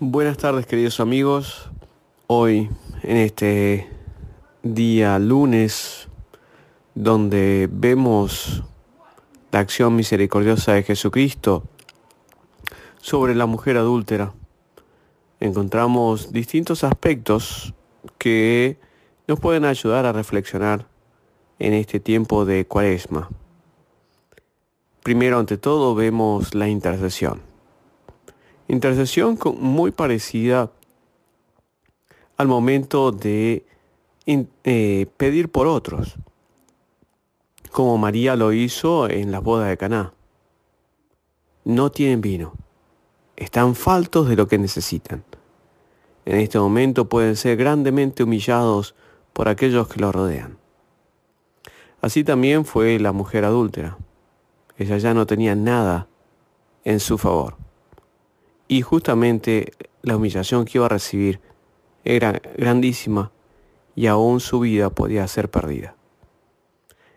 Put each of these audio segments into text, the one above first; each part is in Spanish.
Buenas tardes queridos amigos. Hoy en este día lunes donde vemos la acción misericordiosa de Jesucristo sobre la mujer adúltera, encontramos distintos aspectos que nos pueden ayudar a reflexionar en este tiempo de cuaresma. Primero, ante todo, vemos la intercesión. Intercesión muy parecida al momento de eh, pedir por otros, como María lo hizo en la boda de Caná. No tienen vino, están faltos de lo que necesitan. En este momento pueden ser grandemente humillados por aquellos que los rodean. Así también fue la mujer adúltera. Ella ya no tenía nada en su favor. Y justamente la humillación que iba a recibir era grandísima y aún su vida podía ser perdida.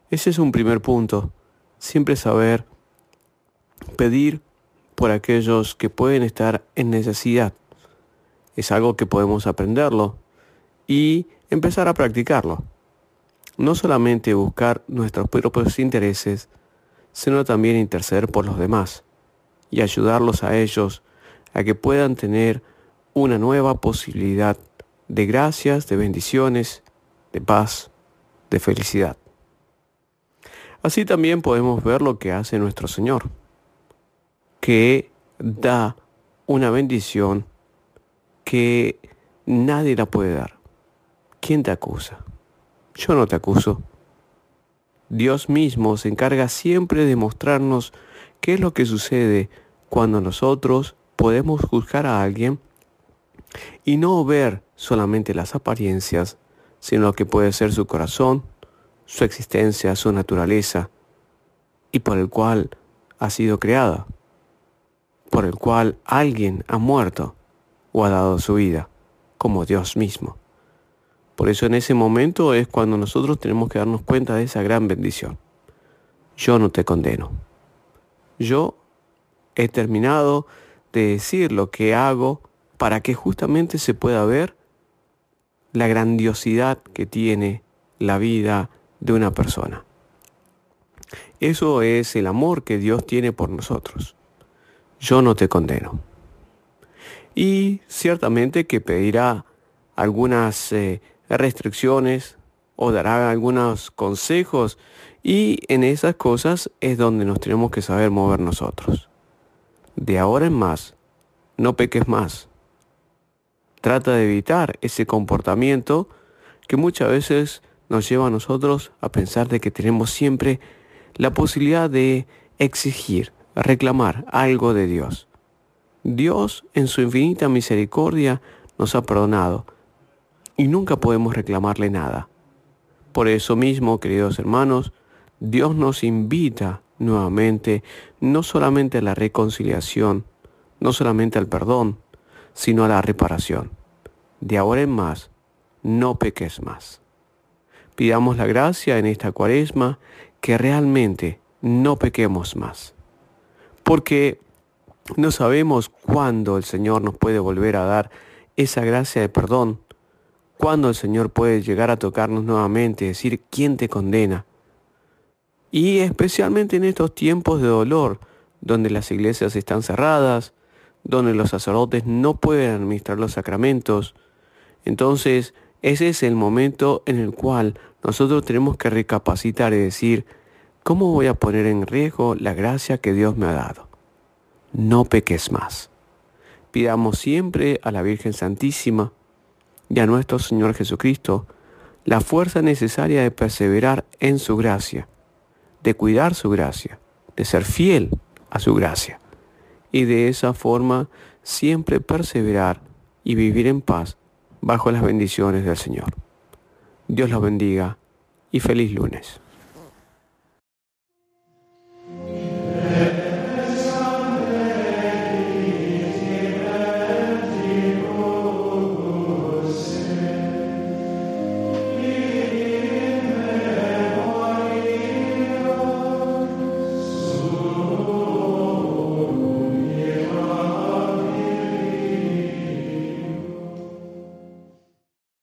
Ese es un primer punto. Siempre saber pedir por aquellos que pueden estar en necesidad. Es algo que podemos aprenderlo y empezar a practicarlo. No solamente buscar nuestros propios intereses, sino también interceder por los demás y ayudarlos a ellos a que puedan tener una nueva posibilidad de gracias, de bendiciones, de paz, de felicidad. Así también podemos ver lo que hace nuestro Señor, que da una bendición que nadie la puede dar. ¿Quién te acusa? Yo no te acuso. Dios mismo se encarga siempre de mostrarnos qué es lo que sucede cuando nosotros podemos juzgar a alguien y no ver solamente las apariencias, sino lo que puede ser su corazón, su existencia, su naturaleza, y por el cual ha sido creada, por el cual alguien ha muerto o ha dado su vida, como Dios mismo. Por eso en ese momento es cuando nosotros tenemos que darnos cuenta de esa gran bendición. Yo no te condeno. Yo he terminado de decir lo que hago para que justamente se pueda ver la grandiosidad que tiene la vida de una persona. Eso es el amor que Dios tiene por nosotros. Yo no te condeno. Y ciertamente que pedirá algunas eh, restricciones o dará algunos consejos y en esas cosas es donde nos tenemos que saber mover nosotros de ahora en más, no peques más. Trata de evitar ese comportamiento que muchas veces nos lleva a nosotros a pensar de que tenemos siempre la posibilidad de exigir, reclamar algo de Dios. Dios en su infinita misericordia nos ha perdonado y nunca podemos reclamarle nada. Por eso mismo, queridos hermanos, Dios nos invita nuevamente no solamente a la reconciliación, no solamente al perdón, sino a la reparación. De ahora en más, no peques más. Pidamos la gracia en esta cuaresma que realmente no pequemos más. Porque no sabemos cuándo el Señor nos puede volver a dar esa gracia de perdón, cuándo el Señor puede llegar a tocarnos nuevamente y decir, ¿quién te condena? Y especialmente en estos tiempos de dolor, donde las iglesias están cerradas, donde los sacerdotes no pueden administrar los sacramentos. Entonces, ese es el momento en el cual nosotros tenemos que recapacitar y decir, ¿cómo voy a poner en riesgo la gracia que Dios me ha dado? No peques más. Pidamos siempre a la Virgen Santísima y a nuestro Señor Jesucristo la fuerza necesaria de perseverar en su gracia de cuidar su gracia, de ser fiel a su gracia y de esa forma siempre perseverar y vivir en paz bajo las bendiciones del Señor. Dios los bendiga y feliz lunes.